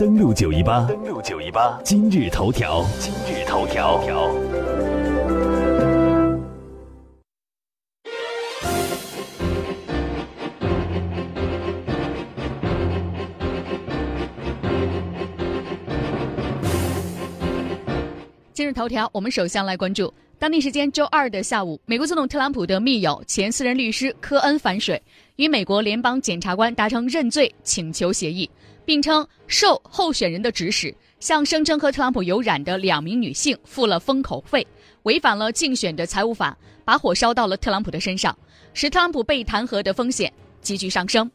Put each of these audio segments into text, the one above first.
登录九一八，登录九一八，今日头条，今日头条。今日头条，我们首先来关注当地时间周二的下午，美国总统特朗普的密友、前私人律师科恩反水，与美国联邦检察官达成认罪请求协议，并称受候选人的指使，向声称和特朗普有染的两名女性付了封口费，违反了竞选的财务法，把火烧到了特朗普的身上，使特朗普被弹劾的风险急剧上升。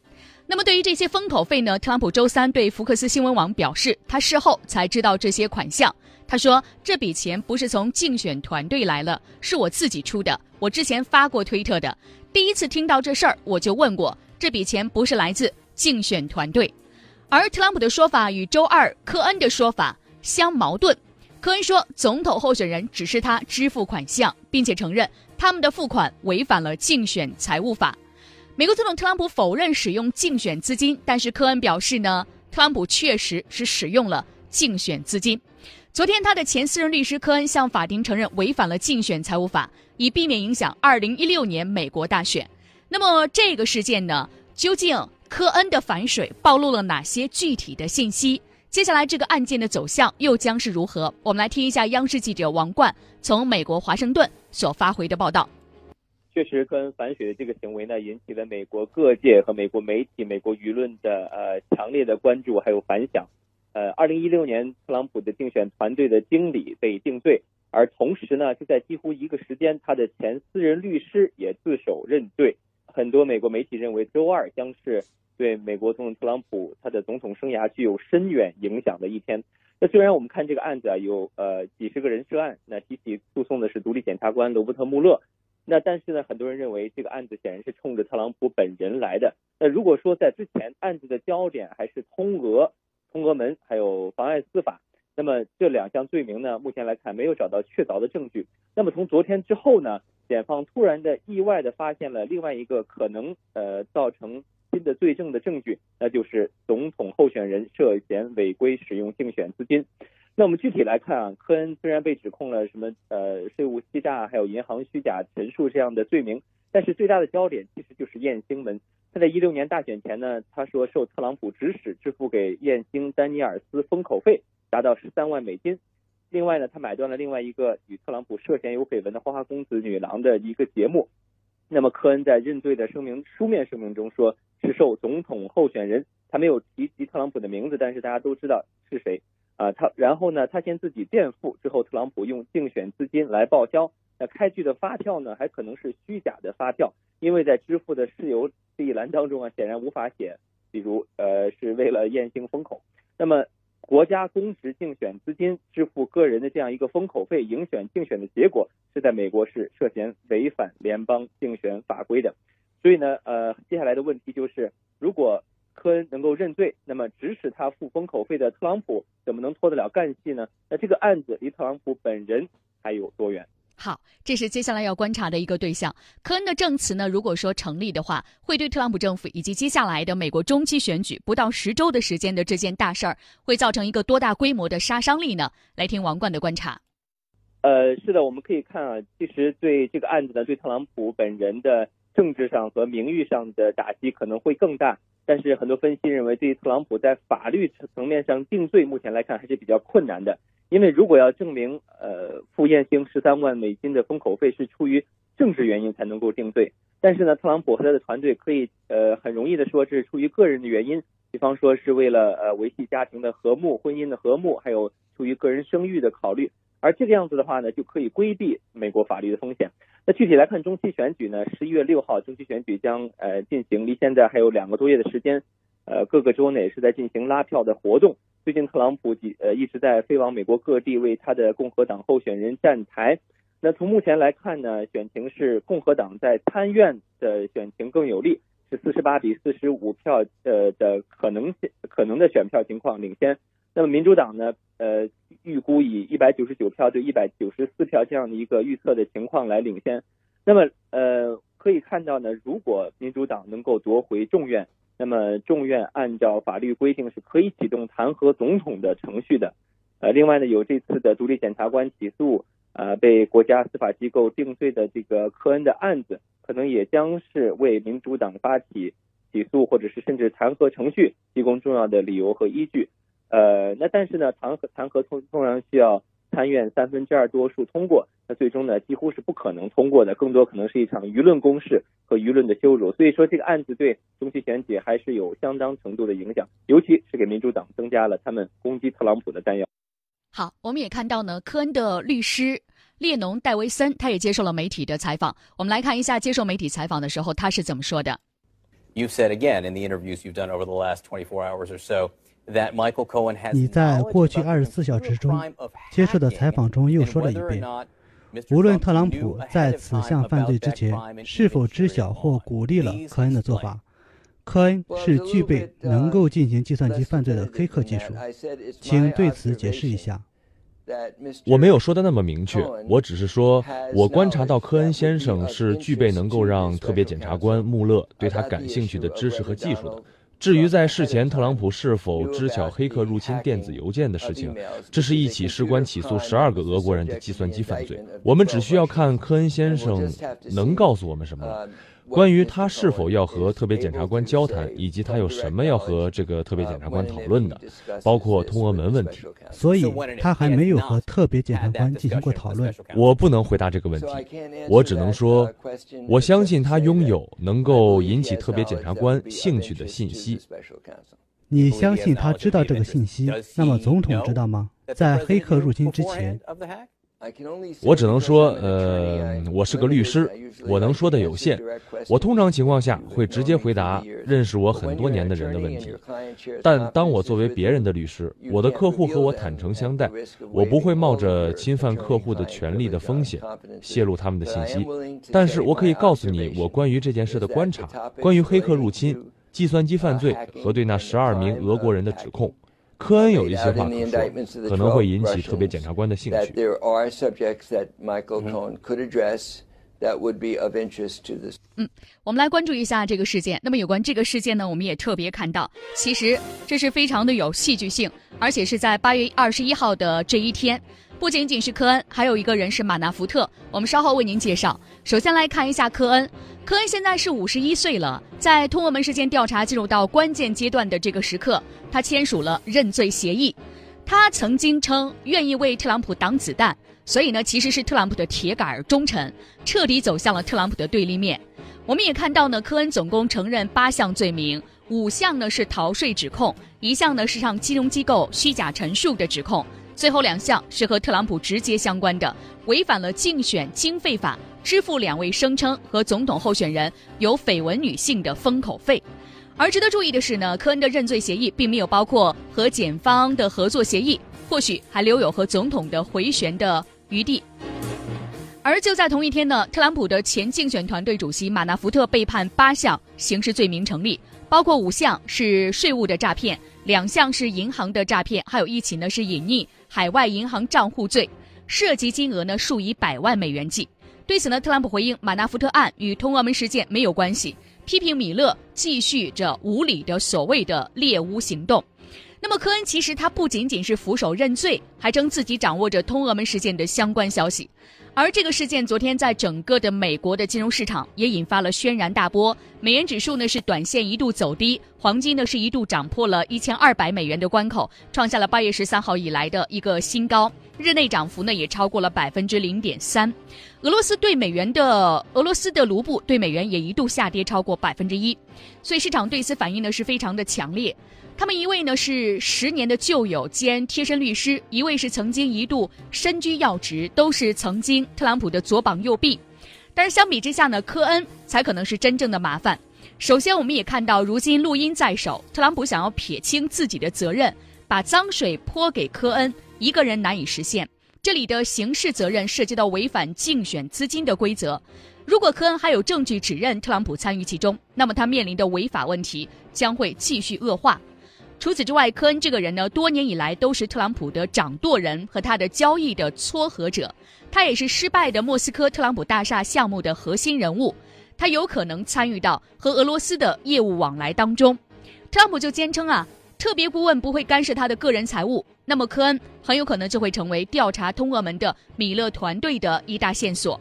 那么，对于这些封口费呢？特朗普周三对福克斯新闻网表示，他事后才知道这些款项。他说：“这笔钱不是从竞选团队来了，是我自己出的。我之前发过推特的，第一次听到这事儿，我就问过，这笔钱不是来自竞选团队。”而特朗普的说法与周二科恩的说法相矛盾。科恩说，总统候选人指示他支付款项，并且承认他们的付款违反了竞选财务法。美国总统特朗普否认使用竞选资金，但是科恩表示呢，特朗普确实是使用了竞选资金。昨天，他的前私人律师科恩向法庭承认违反了竞选财务法，以避免影响2016年美国大选。那么，这个事件呢，究竟科恩的反水暴露了哪些具体的信息？接下来，这个案件的走向又将是如何？我们来听一下央视记者王冠从美国华盛顿所发回的报道。确实，科恩反水的这个行为呢，引起了美国各界和美国媒体、美国舆论的呃强烈的关注还有反响。呃，二零一六年，特朗普的竞选团队的经理被定罪，而同时呢，就在几乎一个时间，他的前私人律师也自首认罪。很多美国媒体认为，周二将是对美国总统特朗普他的总统生涯具有深远影响的一天。那虽然我们看这个案子啊，有呃几十个人涉案，那提起诉讼的是独立检察官罗伯特穆勒，那但是呢，很多人认为这个案子显然是冲着特朗普本人来的。那如果说在之前案子的焦点还是通俄。通俄门还有妨碍司法，那么这两项罪名呢，目前来看没有找到确凿的证据。那么从昨天之后呢，检方突然的意外的发现了另外一个可能呃造成新的罪证的证据，那就是总统候选人涉嫌违规使用竞选资金。那我们具体来看啊，科恩虽然被指控了什么呃税务欺诈还有银行虚假陈述这样的罪名，但是最大的焦点其实就是艳星门。他在一六年大选前呢，他说受特朗普指使支付给艳星丹尼尔斯封口费达到十三万美金。另外呢，他买断了另外一个与特朗普涉嫌有绯闻的花花公子女郎的一个节目。那么科恩在认罪的声明书面声明中说，是受总统候选人，他没有提及特朗普的名字，但是大家都知道是谁啊。他然后呢，他先自己垫付，之后特朗普用竞选资金来报销。那开具的发票呢，还可能是虚假的发票，因为在支付的事由这一栏当中啊，显然无法写，比如呃是为了验星封口。那么国家公职竞选资金支付个人的这样一个封口费，赢选竞选的结果是在美国是涉嫌违反联邦竞选法规的。所以呢，呃，接下来的问题就是，如果科恩能够认罪，那么指使他付封口费的特朗普怎么能脱得了干系呢？那这个案子离特朗普本人还有多远？好，这是接下来要观察的一个对象。科恩的证词呢，如果说成立的话，会对特朗普政府以及接下来的美国中期选举不到十周的时间的这件大事儿，会造成一个多大规模的杀伤力呢？来听王冠的观察。呃，是的，我们可以看啊，其实对这个案子呢，对特朗普本人的政治上和名誉上的打击可能会更大。但是很多分析认为，对于特朗普在法律层面上定罪，目前来看还是比较困难的。因为如果要证明，呃，付艳星十三万美金的封口费是出于政治原因才能够定罪，但是呢，特朗普和他的团队可以，呃，很容易的说是出于个人的原因，比方说是为了呃维系家庭的和睦、婚姻的和睦，还有出于个人声誉的考虑，而这个样子的话呢，就可以规避美国法律的风险。那具体来看，中期选举呢，十一月六号中期选举将呃进行，离现在还有两个多月的时间，呃，各个州呢也是在进行拉票的活动。最近特朗普几呃一直在飞往美国各地为他的共和党候选人站台。那从目前来看呢，选情是共和党在参院的选情更有利，是四十八比四十五票呃的可能性可能的选票情况领先。那么民主党呢呃预估以一百九十九票对一百九十四票这样的一个预测的情况来领先。那么呃可以看到呢，如果民主党能够夺回众院。那么众院按照法律规定是可以启动弹劾总统的程序的。呃，另外呢，有这次的独立检察官起诉，呃，被国家司法机构定罪的这个科恩的案子，可能也将是为民主党发起起诉或者是甚至弹劾程序提供重要的理由和依据。呃，那但是呢，弹劾弹劾通通常需要参院三分之二多数通过，那最终呢几乎是不可能通过的，更多可能是一场舆论攻势和舆论的羞辱。所以说，这个案子对中期选举还是有相当程度的影响，尤其是给民主党增加了他们攻击特朗普的弹药。好，我们也看到呢，科恩的律师列侬·戴维森，他也接受了媒体的采访。我们来看一下接受媒体采访的时候他是怎么说的。You've said again in the interviews you've done over the last 24 hours or so that Michael Cohen has 你在过去二十四小时中接受的采访中又说了一遍，无论特朗普在此项犯罪之前是否知晓或鼓励了科恩的做法，科恩是具备能够进行计算机犯罪的黑客技术，请对此解释一下。我没有说的那么明确，我只是说，我观察到科恩先生是具备能够让特别检察官穆勒对他感兴趣的知识和技术的。至于在事前特朗普是否知晓黑客入侵电子邮件的事情，这是一起事关起诉十二个俄国人的计算机犯罪。我们只需要看科恩先生能告诉我们什么。关于他是否要和特别检察官交谈，以及他有什么要和这个特别检察官讨论的，包括通俄门问题，所以他还没有和特别检察官进行过讨论。我不能回答这个问题，我只能说，我相信他拥有能够引起特别检察官兴趣的信息。你相信他知道这个信息？那么总统知道吗？在黑客入侵之前？我只能说，呃，我是个律师，我能说的有限。我通常情况下会直接回答认识我很多年的人的问题，但当我作为别人的律师，我的客户和我坦诚相待，我不会冒着侵犯客户的权利的风险泄露他们的信息。但是我可以告诉你我关于这件事的观察，关于黑客入侵、计算机犯罪和对那十二名俄国人的指控。科恩有一些话可说，可能会引起特别检察官的兴趣。嗯，我们来关注一下这个事件。那么有关这个事件呢，我们也特别看到，其实这是非常的有戏剧性，而且是在八月二十一号的这一天。不仅仅是科恩，还有一个人是马纳福特。我们稍后为您介绍。首先来看一下科恩。科恩现在是五十一岁了，在通俄门事件调查进入到关键阶段的这个时刻，他签署了认罪协议。他曾经称愿意为特朗普挡子弹，所以呢，其实是特朗普的铁杆忠臣，彻底走向了特朗普的对立面。我们也看到呢，科恩总共承认八项罪名，五项呢是逃税指控，一项呢是向金融机构虚假陈述的指控。最后两项是和特朗普直接相关的，违反了竞选经费法，支付两位声称和总统候选人有绯闻女性的封口费。而值得注意的是呢，科恩的认罪协议并没有包括和检方的合作协议，或许还留有和总统的回旋的余地。而就在同一天呢，特朗普的前竞选团队主席马纳福特被判八项刑事罪名成立，包括五项是税务的诈骗，两项是银行的诈骗，还有一起呢是隐匿。海外银行账户罪，涉及金额呢数以百万美元计。对此呢，特朗普回应马纳福特案与通俄门事件没有关系，批评米勒继续着无理的所谓的猎巫行动。那么科恩其实他不仅仅是俯首认罪，还称自己掌握着通俄门事件的相关消息。而这个事件昨天在整个的美国的金融市场也引发了轩然大波，美元指数呢是短线一度走低，黄金呢是一度涨破了一千二百美元的关口，创下了八月十三号以来的一个新高，日内涨幅呢也超过了百分之零点三。俄罗斯对美元的俄罗斯的卢布对美元也一度下跌超过百分之一，所以市场对此反应呢是非常的强烈。他们一位呢是十年的旧友兼贴身律师，一位是曾经一度身居要职，都是曾经特朗普的左膀右臂。但是相比之下呢，科恩才可能是真正的麻烦。首先，我们也看到，如今录音在手，特朗普想要撇清自己的责任，把脏水泼给科恩一个人难以实现。这里的刑事责任涉及到违反竞选资金的规则。如果科恩还有证据指认特朗普参与其中，那么他面临的违法问题将会继续恶化。除此之外，科恩这个人呢，多年以来都是特朗普的掌舵人和他的交易的撮合者，他也是失败的莫斯科特朗普大厦项目的核心人物，他有可能参与到和俄罗斯的业务往来当中。特朗普就坚称啊，特别顾问不会干涉他的个人财务。那么科恩很有可能就会成为调查通俄门的米勒团队的一大线索。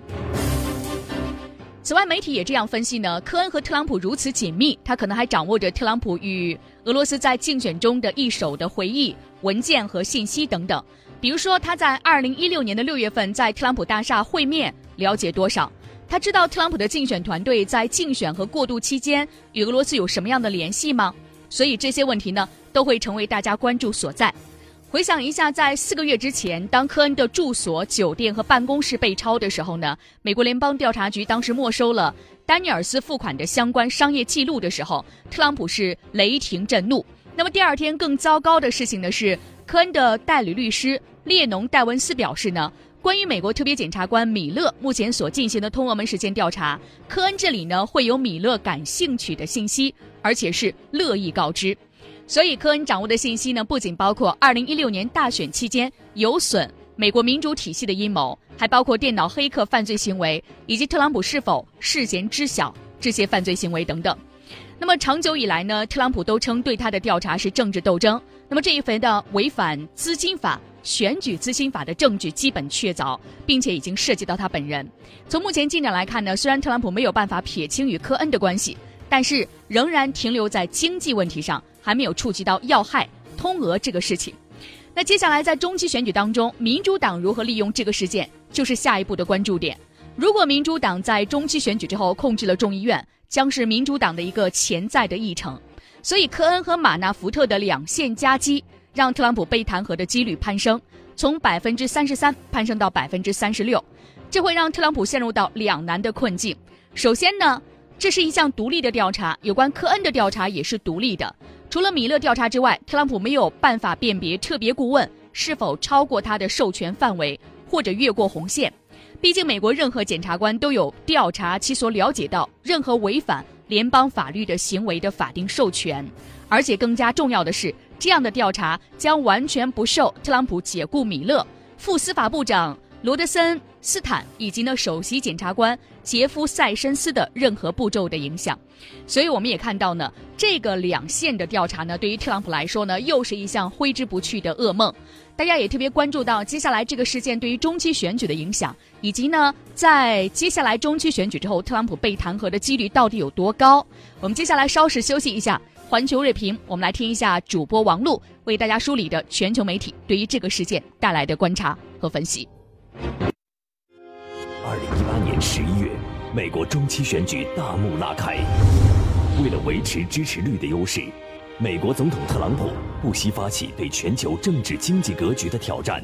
此外，媒体也这样分析呢：科恩和特朗普如此紧密，他可能还掌握着特朗普与俄罗斯在竞选中的一手的回忆文件和信息等等。比如说，他在二零一六年的六月份在特朗普大厦会面，了解多少？他知道特朗普的竞选团队在竞选和过渡期间与俄罗斯有什么样的联系吗？所以这些问题呢，都会成为大家关注所在。回想一下，在四个月之前，当科恩的住所、酒店和办公室被抄的时候呢，美国联邦调查局当时没收了丹尼尔斯付款的相关商业记录的时候，特朗普是雷霆震怒。那么第二天更糟糕的事情呢是，科恩的代理律师列侬戴文斯表示呢，关于美国特别检察官米勒目前所进行的通俄门事件调查，科恩这里呢会有米勒感兴趣的信息，而且是乐意告知。所以，科恩掌握的信息呢，不仅包括2016年大选期间有损美国民主体系的阴谋，还包括电脑黑客犯罪行为，以及特朗普是否事先知晓这些犯罪行为等等。那么，长久以来呢，特朗普都称对他的调查是政治斗争。那么，这一回的违反资金法、选举资金法的证据基本确凿，并且已经涉及到他本人。从目前进展来看呢，虽然特朗普没有办法撇清与科恩的关系，但是仍然停留在经济问题上。还没有触及到要害通俄这个事情，那接下来在中期选举当中，民主党如何利用这个事件，就是下一步的关注点。如果民主党在中期选举之后控制了众议院，将是民主党的一个潜在的议程。所以，科恩和马纳福特的两线夹击，让特朗普被弹劾的几率攀升，从百分之三十三攀升到百分之三十六，这会让特朗普陷入到两难的困境。首先呢，这是一项独立的调查，有关科恩的调查也是独立的。除了米勒调查之外，特朗普没有办法辨别特别顾问是否超过他的授权范围或者越过红线。毕竟，美国任何检察官都有调查其所了解到任何违反联邦法律的行为的法定授权。而且，更加重要的是，这样的调查将完全不受特朗普解雇米勒、副司法部长罗德森斯坦以及呢首席检察官杰夫塞申斯的任何步骤的影响。所以，我们也看到呢，这个两线的调查呢，对于特朗普来说呢，又是一项挥之不去的噩梦。大家也特别关注到接下来这个事件对于中期选举的影响，以及呢，在接下来中期选举之后，特朗普被弹劾的几率到底有多高？我们接下来稍事休息一下，环球锐评，我们来听一下主播王璐为大家梳理的全球媒体对于这个事件带来的观察和分析。二零一八年十一。美国中期选举大幕拉开，为了维持支持率的优势，美国总统特朗普不惜发起对全球政治经济格局的挑战。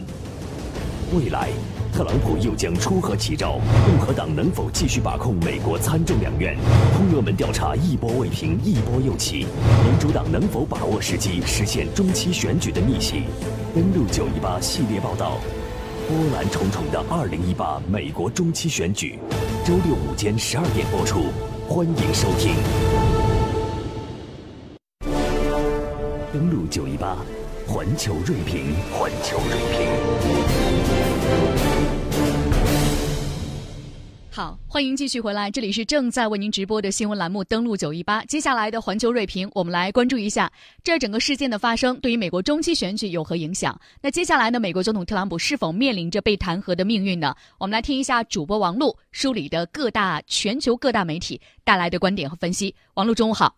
未来，特朗普又将出何奇招？共和党能否继续把控美国参众两院？通俄门调查一波未平，一波又起，民主党能否把握时机实现中期选举的逆袭？登录九一八系列报道。波澜重重的二零一八美国中期选举，周六午间十二点播出，欢迎收听。登录九一八，环球锐评，环球锐评。好，欢迎继续回来，这里是正在为您直播的新闻栏目《登录九一八》。接下来的环球锐评，我们来关注一下这整个事件的发生对于美国中期选举有何影响。那接下来呢，美国总统特朗普是否面临着被弹劾的命运呢？我们来听一下主播王璐梳理的各大全球各大媒体带来的观点和分析。王璐，中午好。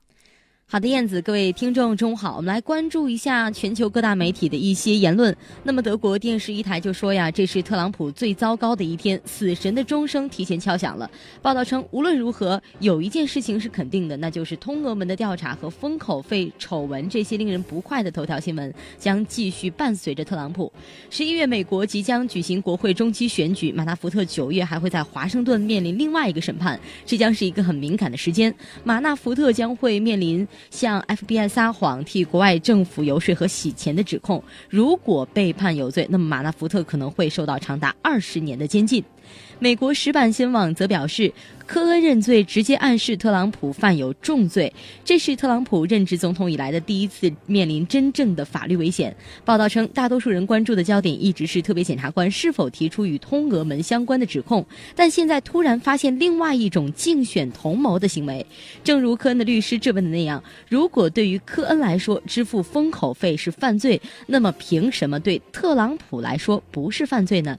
好的，燕子，各位听众，中午好。我们来关注一下全球各大媒体的一些言论。那么，德国电视一台就说呀，这是特朗普最糟糕的一天，死神的钟声提前敲响了。报道称，无论如何，有一件事情是肯定的，那就是通俄门的调查和封口费丑闻这些令人不快的头条新闻将继续伴随着特朗普。十一月，美国即将举行国会中期选举，马纳福特九月还会在华盛顿面临另外一个审判，这将是一个很敏感的时间。马纳福特将会面临。向 FBI 撒谎、替国外政府游说和洗钱的指控，如果被判有罪，那么马纳福特可能会受到长达二十年的监禁。美国石板新闻网则表示。科恩认罪，直接暗示特朗普犯有重罪。这是特朗普任职总统以来的第一次面临真正的法律危险。报道称，大多数人关注的焦点一直是特别检察官是否提出与通俄门相关的指控，但现在突然发现另外一种竞选同谋的行为。正如科恩的律师质问的那样，如果对于科恩来说支付封口费是犯罪，那么凭什么对特朗普来说不是犯罪呢？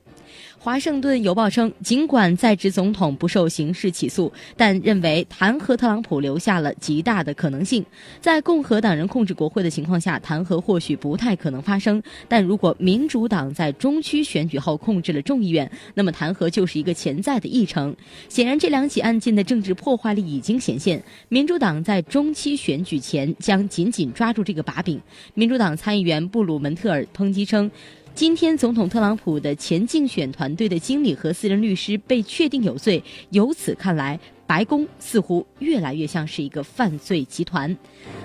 华盛顿邮报称，尽管在职总统不受刑事起诉，但认为弹劾特朗普留下了极大的可能性。在共和党人控制国会的情况下，弹劾或许不太可能发生；但如果民主党在中区选举后控制了众议院，那么弹劾就是一个潜在的议程。显然，这两起案件的政治破坏力已经显现。民主党在中期选举前将紧紧抓住这个把柄。民主党参议员布鲁门特尔抨击称。今天，总统特朗普的前竞选团队的经理和私人律师被确定有罪。由此看来，白宫似乎越来越像是一个犯罪集团。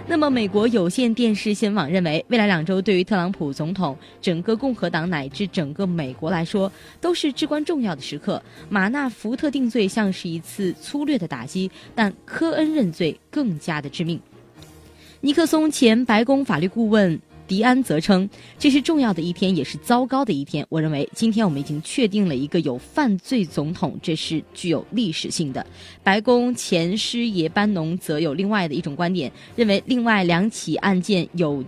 那么，美国有线电视新闻网认为，未来两周对于特朗普总统、整个共和党乃至整个美国来说，都是至关重要的时刻。马纳福特定罪像是一次粗略的打击，但科恩认罪更加的致命。尼克松前白宫法律顾问。迪安则称，这是重要的一天，也是糟糕的一天。我认为，今天我们已经确定了一个有犯罪总统，这是具有历史性的。白宫前师爷班农则有另外的一种观点，认为另外两起案件有。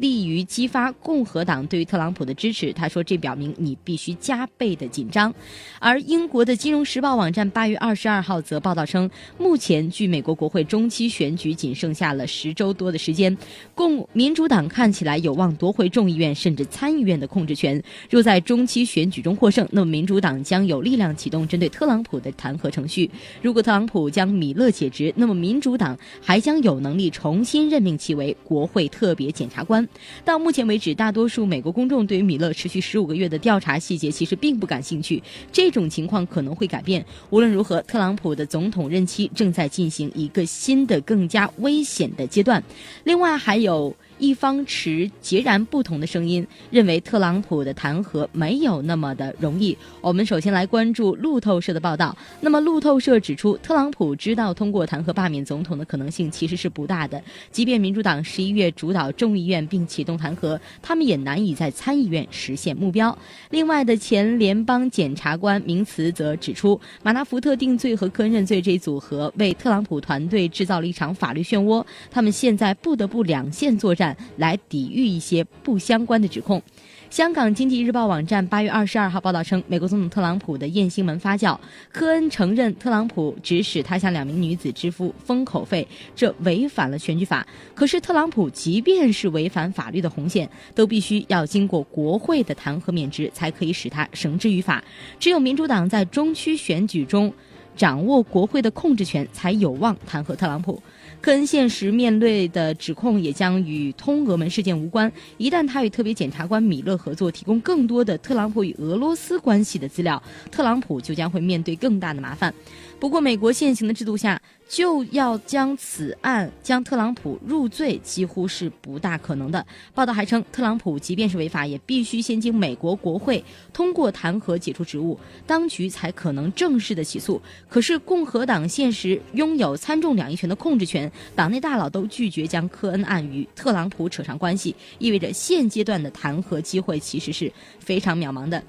利于激发共和党对于特朗普的支持。他说：“这表明你必须加倍的紧张。”而英国的《金融时报》网站八月二十二号则报道称，目前距美国国会中期选举仅剩下了十周多的时间，共民主党看起来有望夺回众议院甚至参议院的控制权。若在中期选举中获胜，那么民主党将有力量启动针对特朗普的弹劾程序。如果特朗普将米勒解职，那么民主党还将有能力重新任命其为国会特别检察官。到目前为止，大多数美国公众对于米勒持续十五个月的调查细节其实并不感兴趣。这种情况可能会改变。无论如何，特朗普的总统任期正在进行一个新的、更加危险的阶段。另外，还有。一方持截然不同的声音，认为特朗普的弹劾没有那么的容易。我们首先来关注路透社的报道。那么，路透社指出，特朗普知道通过弹劾罢免总统的可能性其实是不大的。即便民主党十一月主导众议院并启动弹劾，他们也难以在参议院实现目标。另外的前联邦检察官名词则指出，马纳福特定罪和科恩认罪这一组合为特朗普团队制造了一场法律漩涡，他们现在不得不两线作战。来抵御一些不相关的指控。香港经济日报网站八月二十二号报道称，美国总统特朗普的艳星门发酵。科恩承认特朗普指使他向两名女子支付封口费，这违反了选举法。可是特朗普即便是违反法律的红线，都必须要经过国会的弹劾免职，才可以使他绳之于法。只有民主党在中区选举中掌握国会的控制权，才有望弹劾特朗普。科恩现实面对的指控也将与通俄门事件无关。一旦他与特别检察官米勒合作，提供更多的特朗普与俄罗斯关系的资料，特朗普就将会面对更大的麻烦。不过，美国现行的制度下，就要将此案将特朗普入罪，几乎是不大可能的。报道还称，特朗普即便是违法，也必须先经美国国会通过弹劾解除职务，当局才可能正式的起诉。可是，共和党现时拥有参众两议权的控制权，党内大佬都拒绝将科恩案与特朗普扯上关系，意味着现阶段的弹劾机会其实是非常渺茫的。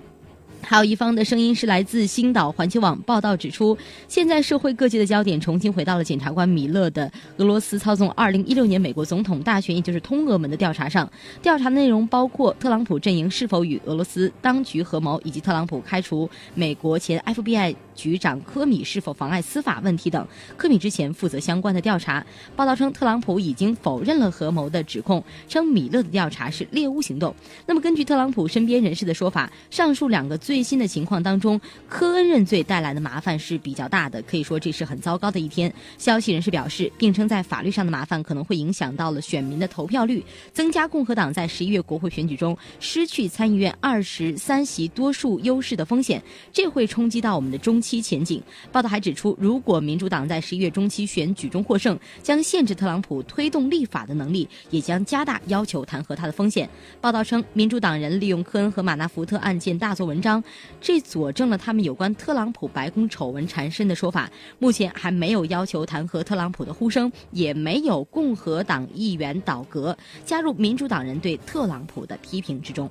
还有一方的声音是来自星岛环球网报道指出，现在社会各界的焦点重新回到了检察官米勒的俄罗斯操纵2016年美国总统大选，也就是通俄门的调查上。调查内容包括特朗普阵营是否与俄罗斯当局合谋，以及特朗普开除美国前 FBI 局长科米是否妨碍司法问题等。科米之前负责相关的调查。报道称，特朗普已经否认了合谋的指控，称米勒的调查是猎巫行动。那么，根据特朗普身边人士的说法，上述两个。最新的情况当中，科恩认罪带来的麻烦是比较大的，可以说这是很糟糕的一天。消息人士表示，并称在法律上的麻烦可能会影响到了选民的投票率，增加共和党在十一月国会选举中失去参议院二十三席多数优势的风险，这会冲击到我们的中期前景。报道还指出，如果民主党在十一月中期选举中获胜，将限制特朗普推动立法的能力，也将加大要求弹劾他的风险。报道称，民主党人利用科恩和马纳福特案件大做文章。这佐证了他们有关特朗普白宫丑闻缠身的说法。目前还没有要求弹劾特朗普的呼声，也没有共和党议员倒戈加入民主党人对特朗普的批评之中。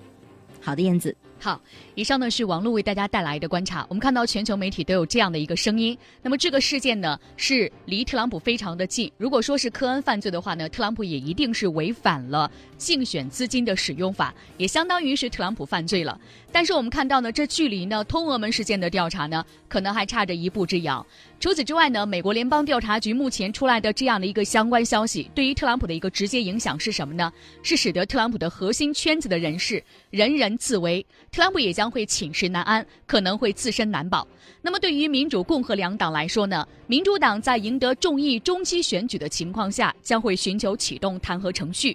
好的，燕子。好，以上呢是王璐为大家带来的观察。我们看到全球媒体都有这样的一个声音。那么这个事件呢是离特朗普非常的近。如果说是科恩犯罪的话呢，特朗普也一定是违反了竞选资金的使用法，也相当于是特朗普犯罪了。但是我们看到呢，这距离呢通俄门事件的调查呢，可能还差着一步之遥。除此之外呢，美国联邦调查局目前出来的这样的一个相关消息，对于特朗普的一个直接影响是什么呢？是使得特朗普的核心圈子的人士人人自危。特朗普也将会寝食难安，可能会自身难保。那么，对于民主、共和两党来说呢？民主党在赢得众议中期选举的情况下，将会寻求启动弹劾程序。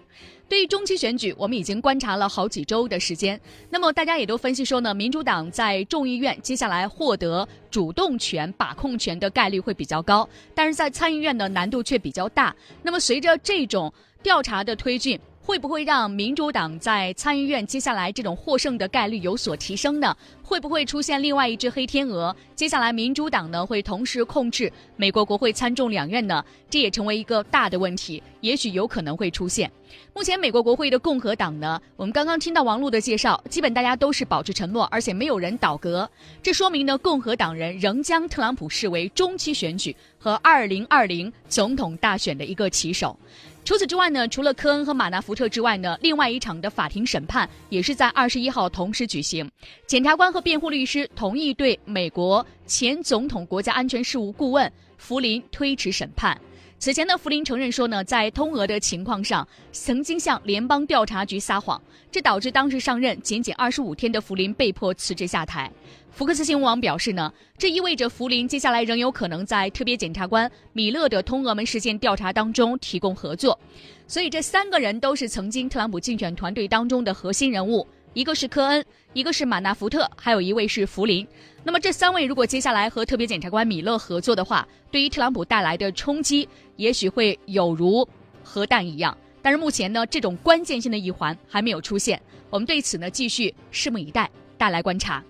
对于中期选举，我们已经观察了好几周的时间。那么，大家也都分析说呢，民主党在众议院接下来获得主动权、把控权的概率会比较高，但是在参议院呢，难度却比较大。那么，随着这种调查的推进。会不会让民主党在参议院接下来这种获胜的概率有所提升呢？会不会出现另外一只黑天鹅？接下来民主党呢会同时控制美国国会参众两院呢？这也成为一个大的问题，也许有可能会出现。目前美国国会的共和党呢，我们刚刚听到王璐的介绍，基本大家都是保持沉默，而且没有人倒戈。这说明呢，共和党人仍将特朗普视为中期选举和二零二零总统大选的一个棋手。除此之外呢，除了科恩和马纳福特之外呢，另外一场的法庭审判也是在二十一号同时举行。检察官和辩护律师同意对美国前总统国家安全事务顾问福林推迟审判。此前呢，福林承认说呢，在通俄的情况上，曾经向联邦调查局撒谎，这导致当时上任仅仅二十五天的福林被迫辞职下台。福克斯新闻网表示呢，这意味着福林接下来仍有可能在特别检察官米勒的通俄门事件调查当中提供合作。所以这三个人都是曾经特朗普竞选团队当中的核心人物，一个是科恩，一个是马纳福特，还有一位是福林。那么这三位如果接下来和特别检察官米勒合作的话，对于特朗普带来的冲击，也许会有如核弹一样。但是目前呢，这种关键性的一环还没有出现，我们对此呢继续拭目以待，带来观察。